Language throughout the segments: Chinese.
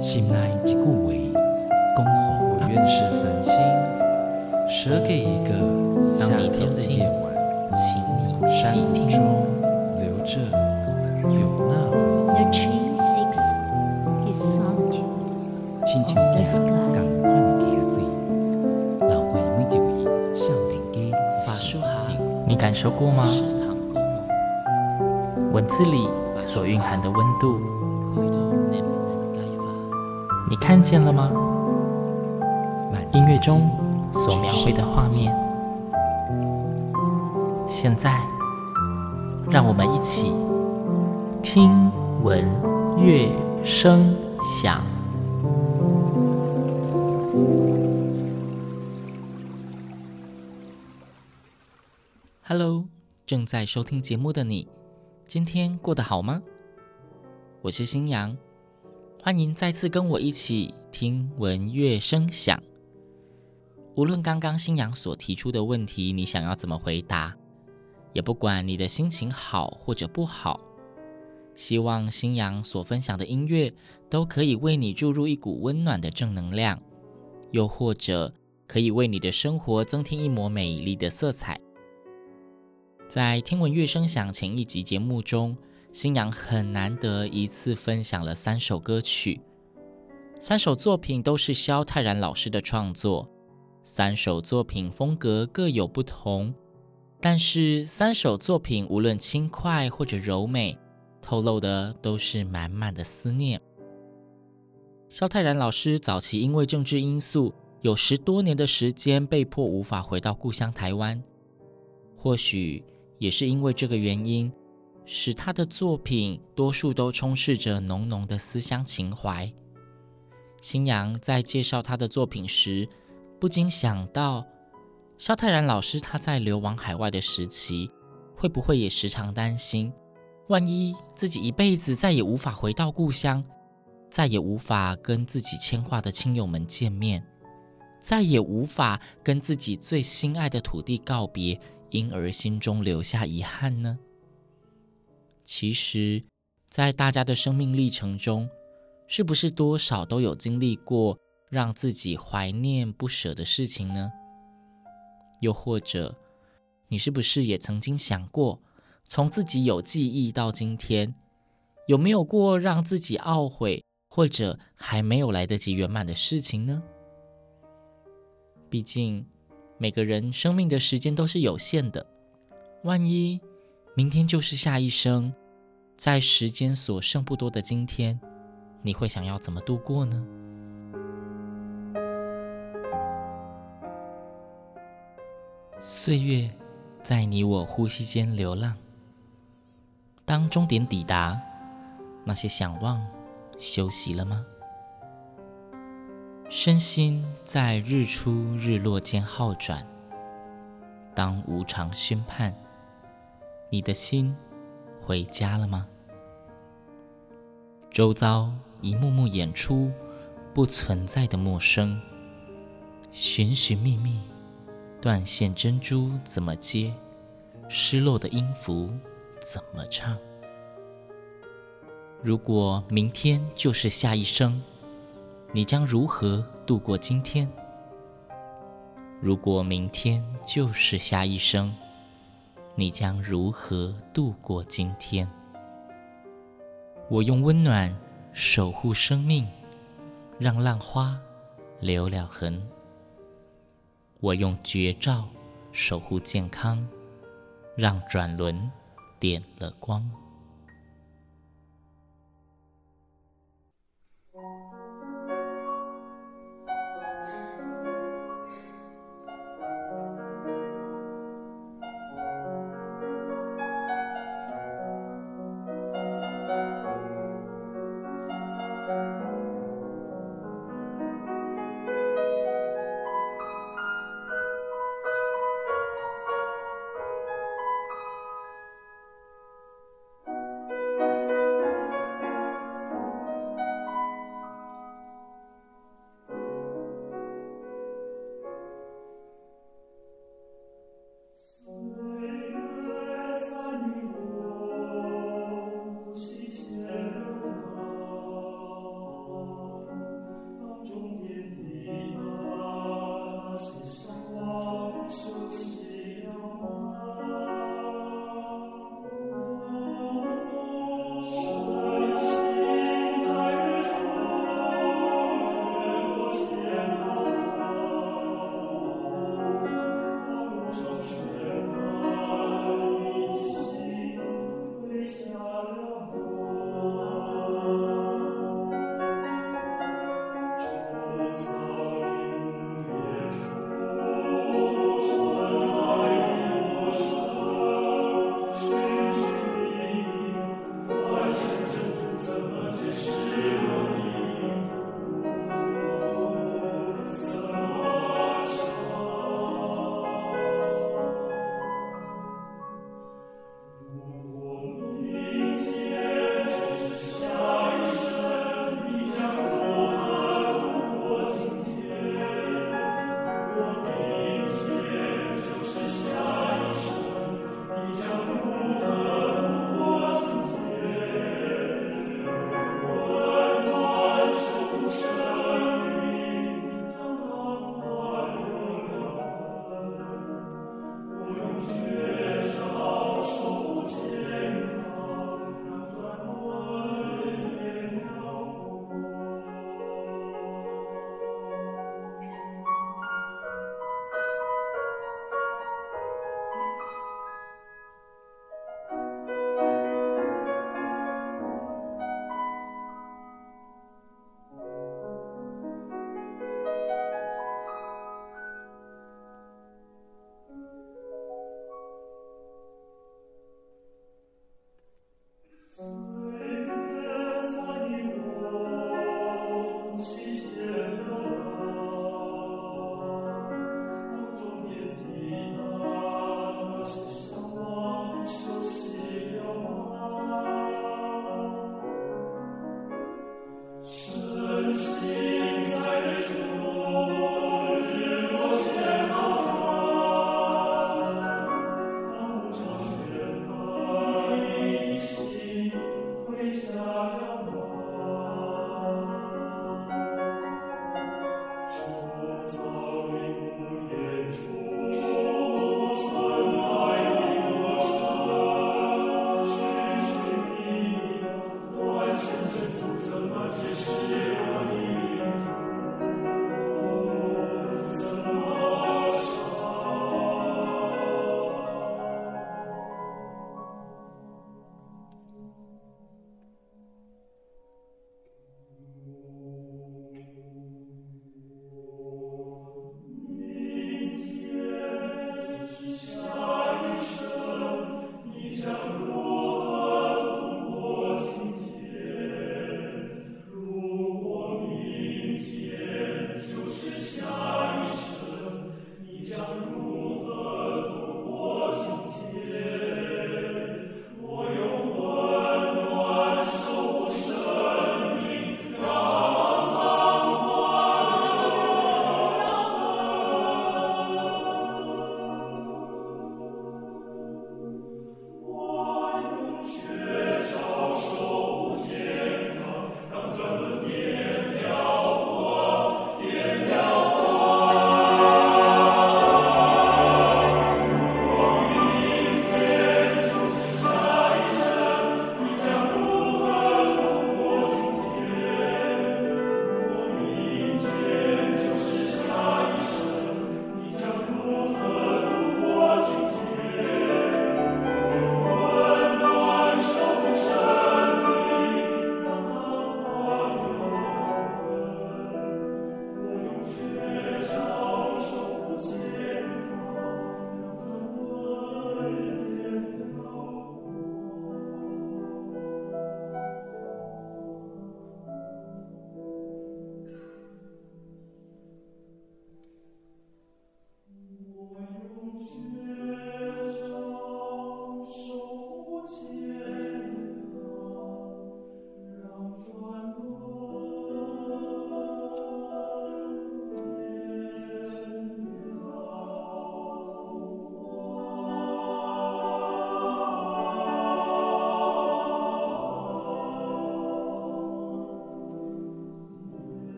心内一句话，恭候我愿是繁星，舍给一个夏天的夜晚，请你。山中留着有那回忆。The tree seeks his solitude 亲像一样同款的溪仔水，流过每一位少年家法书行，你感受过吗？文字里所蕴含的温度，你你看见了吗？满音乐中所描绘的画面，现在，让我们一起听闻乐声响。Hello，正在收听节目的你，今天过得好吗？我是新阳，欢迎再次跟我一起听闻乐声响。无论刚刚新阳所提出的问题，你想要怎么回答，也不管你的心情好或者不好，希望新阳所分享的音乐都可以为你注入一股温暖的正能量，又或者可以为你的生活增添一抹美丽的色彩。在听闻乐声响前一集节目中，新阳很难得一次分享了三首歌曲，三首作品都是萧泰然老师的创作，三首作品风格各有不同，但是三首作品无论轻快或者柔美，透露的都是满满的思念。萧泰然老师早期因为政治因素，有十多年的时间被迫无法回到故乡台湾，或许。也是因为这个原因，使他的作品多数都充斥着浓浓的思乡情怀。新阳在介绍他的作品时，不禁想到，萧泰然老师他在流亡海外的时期，会不会也时常担心，万一自己一辈子再也无法回到故乡，再也无法跟自己牵挂的亲友们见面，再也无法跟自己最心爱的土地告别。因而心中留下遗憾呢？其实，在大家的生命历程中，是不是多少都有经历过让自己怀念不舍的事情呢？又或者，你是不是也曾经想过，从自己有记忆到今天，有没有过让自己懊悔或者还没有来得及圆满的事情呢？毕竟，每个人生命的时间都是有限的，万一明天就是下一生，在时间所剩不多的今天，你会想要怎么度过呢？岁月在你我呼吸间流浪，当终点抵达，那些想望休息了吗？身心在日出日落间好转，当无常宣判，你的心回家了吗？周遭一幕幕演出不存在的陌生，寻寻觅觅，断线珍珠怎么接？失落的音符怎么唱？如果明天就是下一生。你将如何度过今天？如果明天就是下一生，你将如何度过今天？我用温暖守护生命，让浪花留了痕；我用绝招守护健康，让转轮点了光。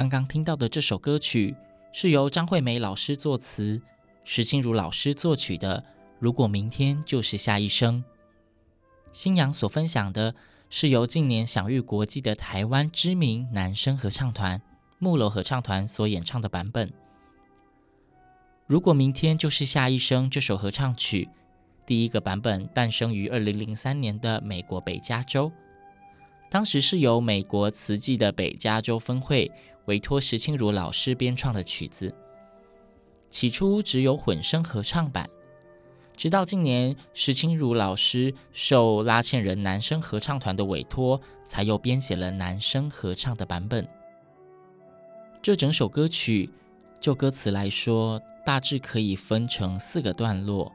刚刚听到的这首歌曲是由张惠梅老师作词，石清如老师作曲的。如果明天就是下一生，新阳所分享的是由近年享誉国际的台湾知名男声合唱团木楼合唱团所演唱的版本。如果明天就是下一生这首合唱曲，第一个版本诞生于二零零三年的美国北加州，当时是由美国慈济的北加州分会。委托石青如老师编创的曲子，起初只有混声合唱版，直到近年石青如老师受拉纤人男声合唱团的委托，才又编写了男声合唱的版本。这整首歌曲，就歌词来说，大致可以分成四个段落，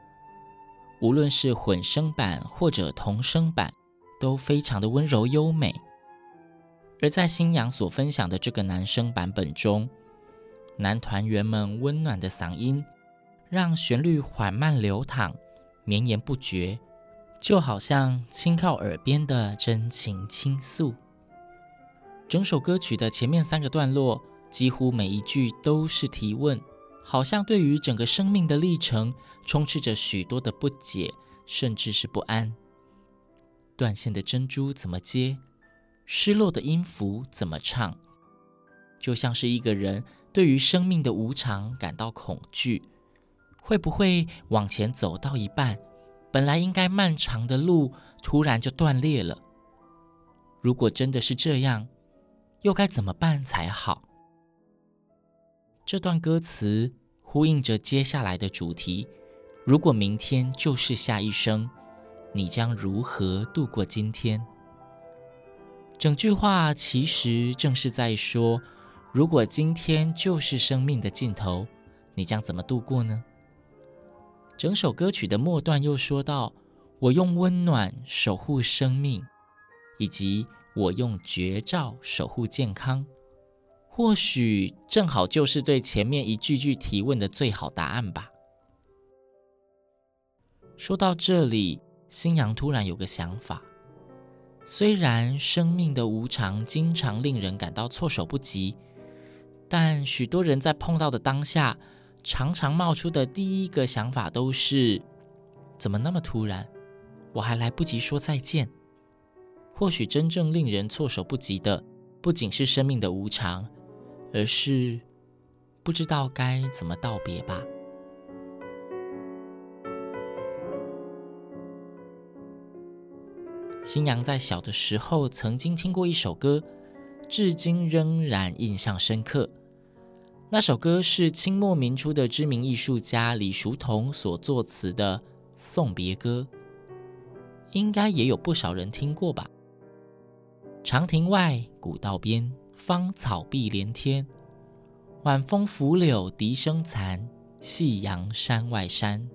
无论是混声版或者童声版，都非常的温柔优美。而在星洋所分享的这个男声版本中，男团员们温暖的嗓音，让旋律缓慢流淌，绵延不绝，就好像轻靠耳边的真情倾诉。整首歌曲的前面三个段落，几乎每一句都是提问，好像对于整个生命的历程，充斥着许多的不解，甚至是不安。断线的珍珠怎么接？失落的音符怎么唱？就像是一个人对于生命的无常感到恐惧，会不会往前走到一半，本来应该漫长的路突然就断裂了？如果真的是这样，又该怎么办才好？这段歌词呼应着接下来的主题：如果明天就是下一生，你将如何度过今天？整句话其实正是在说，如果今天就是生命的尽头，你将怎么度过呢？整首歌曲的末段又说到：“我用温暖守护生命，以及我用绝招守护健康。”或许正好就是对前面一句句提问的最好答案吧。说到这里，星洋突然有个想法。虽然生命的无常经常令人感到措手不及，但许多人在碰到的当下，常常冒出的第一个想法都是：怎么那么突然？我还来不及说再见。或许真正令人措手不及的，不仅是生命的无常，而是不知道该怎么道别吧。新娘在小的时候曾经听过一首歌，至今仍然印象深刻。那首歌是清末民初的知名艺术家李叔同所作词的《送别歌》，应该也有不少人听过吧。长亭外，古道边，芳草碧连天。晚风拂柳笛声残，夕阳山外山。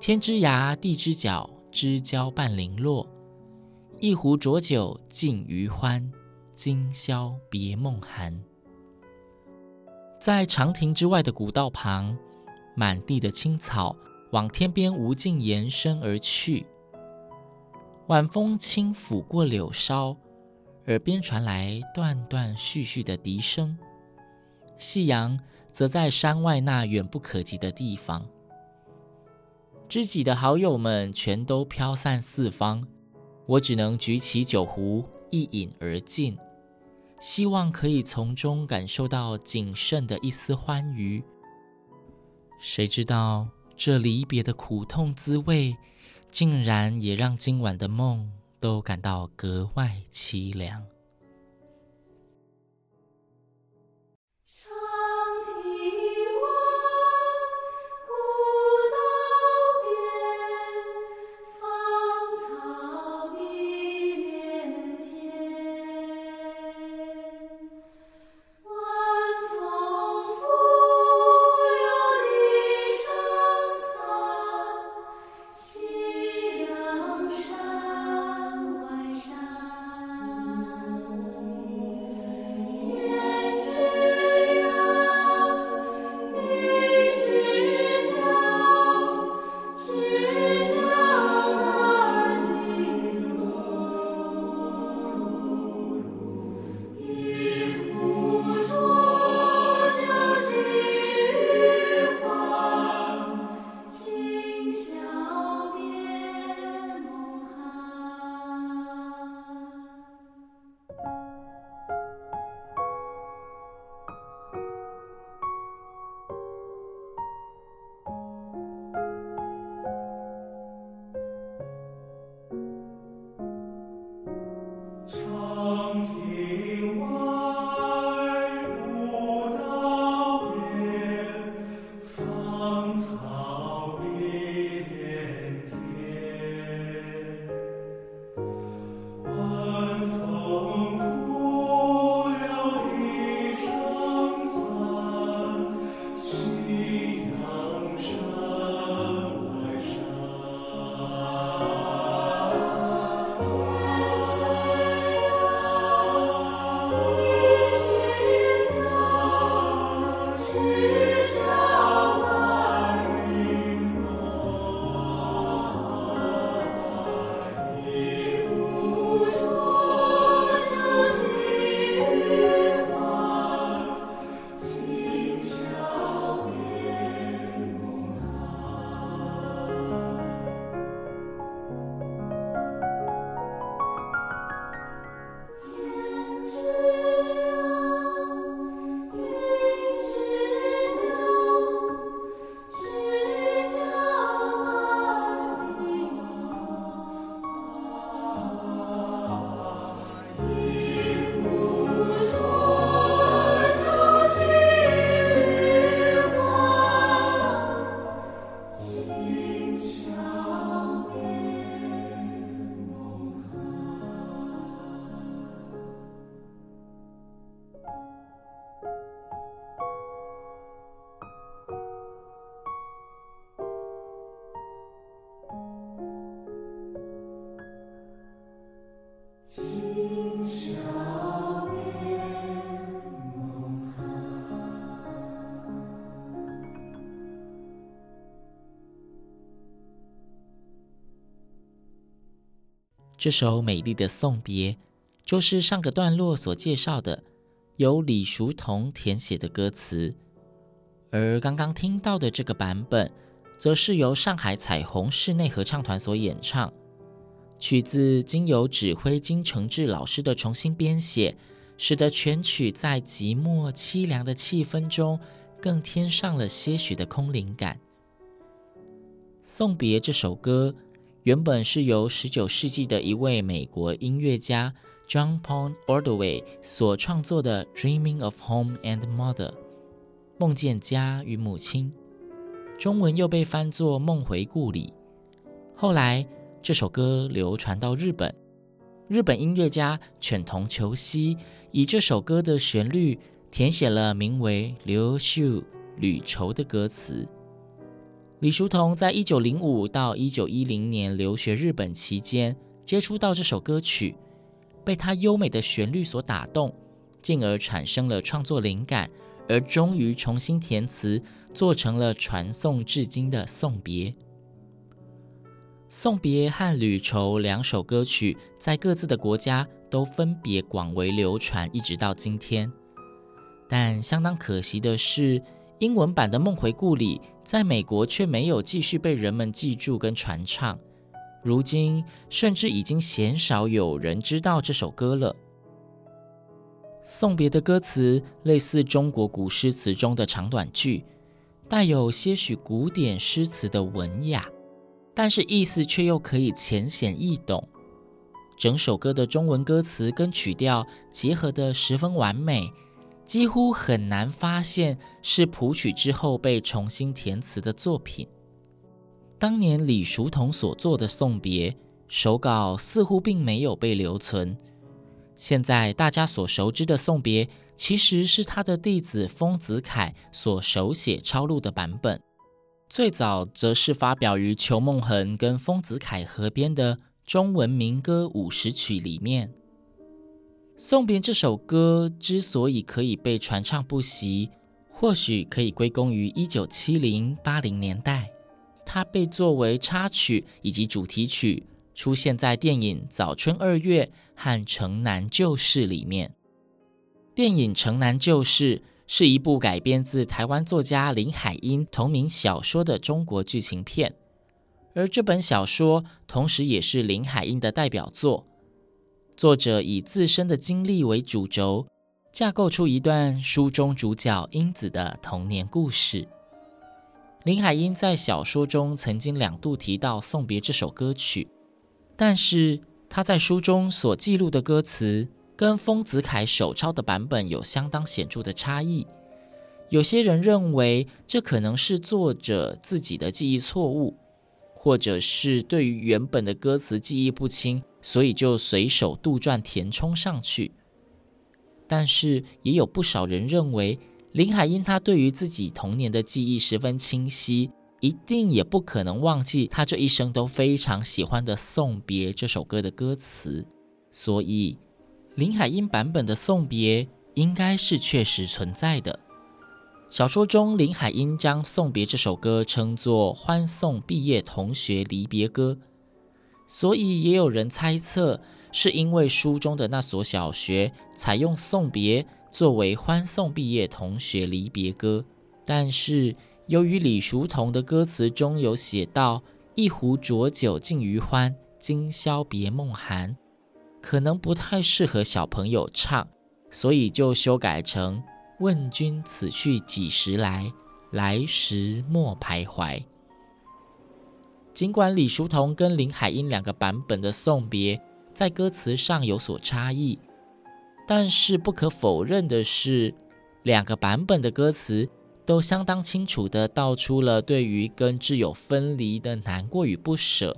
天之涯，地之角，知交半零落。一壶浊酒尽余欢，今宵别梦寒。在长亭之外的古道旁，满地的青草往天边无尽延伸而去。晚风轻拂过柳梢，耳边传来断断续续的笛声。夕阳则在山外那远不可及的地方。知己的好友们全都飘散四方。我只能举起酒壶，一饮而尽，希望可以从中感受到仅剩的一丝欢愉。谁知道这离别的苦痛滋味，竟然也让今晚的梦都感到格外凄凉。这首美丽的送别，就是上个段落所介绍的，由李叔同填写的歌词。而刚刚听到的这个版本，则是由上海彩虹室内合唱团所演唱。曲子经由指挥金承志老师的重新编写，使得全曲在寂寞凄凉的气氛中，更添上了些许的空灵感。送别这首歌，原本是由19世纪的一位美国音乐家 John Paul Ordway 所创作的《Dreaming of Home and Mother》梦见家与母亲，中文又被翻作《梦回故里》。后来，这首歌流传到日本，日本音乐家犬童球希以这首歌的旋律填写了名为《留守旅愁》的歌词。李叔同在一九零五到一九一零年留学日本期间，接触到这首歌曲，被它优美的旋律所打动，进而产生了创作灵感，而终于重新填词，做成了传颂至今的《送别》。送别和旅愁两首歌曲在各自的国家都分别广为流传，一直到今天。但相当可惜的是，英文版的《梦回故里》在美国却没有继续被人们记住跟传唱。如今，甚至已经鲜少有人知道这首歌了。送别的歌词类似中国古诗词中的长短句，带有些许古典诗词的文雅。但是意思却又可以浅显易懂，整首歌的中文歌词跟曲调结合得十分完美，几乎很难发现是谱曲之后被重新填词的作品。当年李叔同所作的《送别》手稿似乎并没有被留存，现在大家所熟知的《送别》其实是他的弟子丰子恺所手写抄录的版本。最早则是发表于裘梦恒跟丰子恺合编的中文民歌五十曲里面。《送别》这首歌之所以可以被传唱不息，或许可以归功于一九七零八零年代，它被作为插曲以及主题曲出现在电影《早春二月》和《城南旧事》里面。电影《城南旧事》是一部改编自台湾作家林海音同名小说的中国剧情片，而这本小说同时也是林海音的代表作。作者以自身的经历为主轴，架构出一段书中主角英子的童年故事。林海音在小说中曾经两度提到《送别》这首歌曲，但是他在书中所记录的歌词，跟丰子恺手抄的版本有相当显著的差异，有些人认为这可能是作者自己的记忆错误，或者是对于原本的歌词记忆不清，所以就随手杜撰填充上去。但是也有不少人认为，林海音他对于自己童年的记忆十分清晰，一定也不可能忘记他这一生都非常喜欢的《送别》这首歌的歌词，所以。林海音版本的《送别》应该是确实存在的。小说中，林海音将《送别》这首歌称作“欢送毕业同学离别歌”，所以也有人猜测，是因为书中的那所小学采用《送别》作为欢送毕业同学离别歌。但是，由于李叔同的歌词中有写到“一壶浊酒尽余欢，今宵别梦寒”。可能不太适合小朋友唱，所以就修改成“问君此去几时来，来时莫徘徊”。尽管李叔同跟林海音两个版本的送别在歌词上有所差异，但是不可否认的是，两个版本的歌词都相当清楚地道出了对于跟挚友分离的难过与不舍。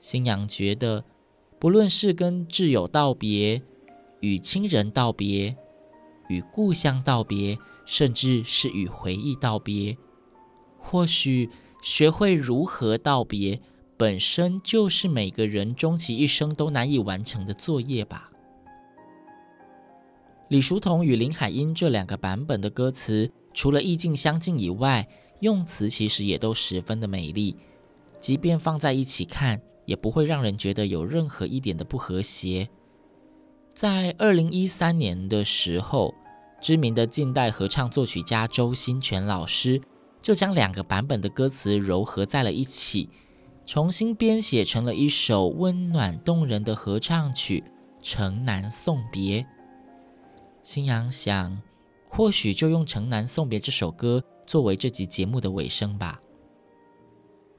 新娘觉得。不论是跟挚友道别，与亲人道别，与故乡道别，甚至是与回忆道别，或许学会如何道别，本身就是每个人终其一生都难以完成的作业吧。李叔同与林海音这两个版本的歌词，除了意境相近以外，用词其实也都十分的美丽，即便放在一起看。也不会让人觉得有任何一点的不和谐。在二零一三年的时候，知名的近代合唱作曲家周新泉老师就将两个版本的歌词糅合在了一起，重新编写成了一首温暖动人的合唱曲《城南送别》。星洋想，或许就用《城南送别》这首歌作为这集节目的尾声吧。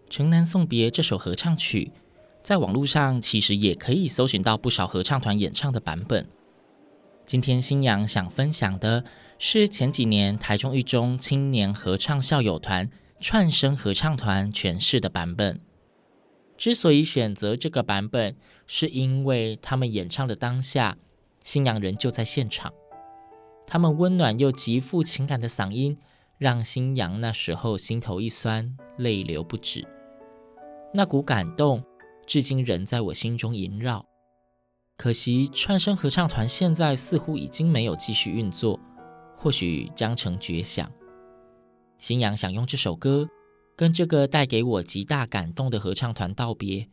《城南送别》这首合唱曲，在网络上其实也可以搜寻到不少合唱团演唱的版本。今天星洋想分享的是前几年台中一中青年合唱校友团串声合唱团诠释的版本。之所以选择这个版本，是因为他们演唱的当下，新娘人就在现场。他们温暖又极富情感的嗓音，让新娘那时候心头一酸，泪流不止。那股感动，至今仍在我心中萦绕。可惜串声合唱团现在似乎已经没有继续运作，或许将成绝响。星洋想用这首歌，跟这个带给我极大感动的合唱团道别。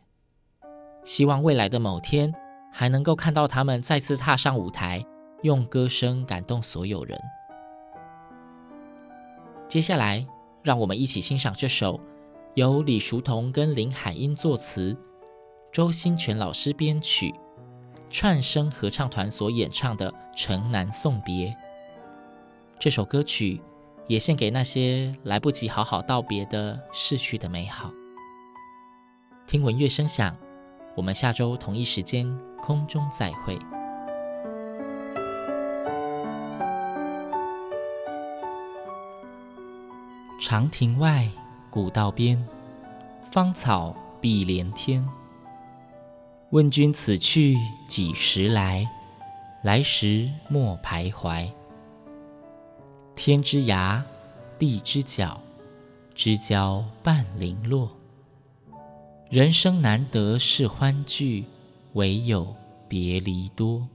希望未来的某天，还能够看到他们再次踏上舞台。用歌声感动所有人。接下来，让我们一起欣赏这首由李叔同跟林海音作词、周新泉老师编曲、串声合唱团所演唱的《城南送别》。这首歌曲也献给那些来不及好好道别的逝去的美好。听闻乐声响，我们下周同一时间空中再会。长亭外，古道边，芳草碧连天。问君此去几时来？来时莫徘徊。天之涯，地之角，知交半零落。人生难得是欢聚，唯有别离多。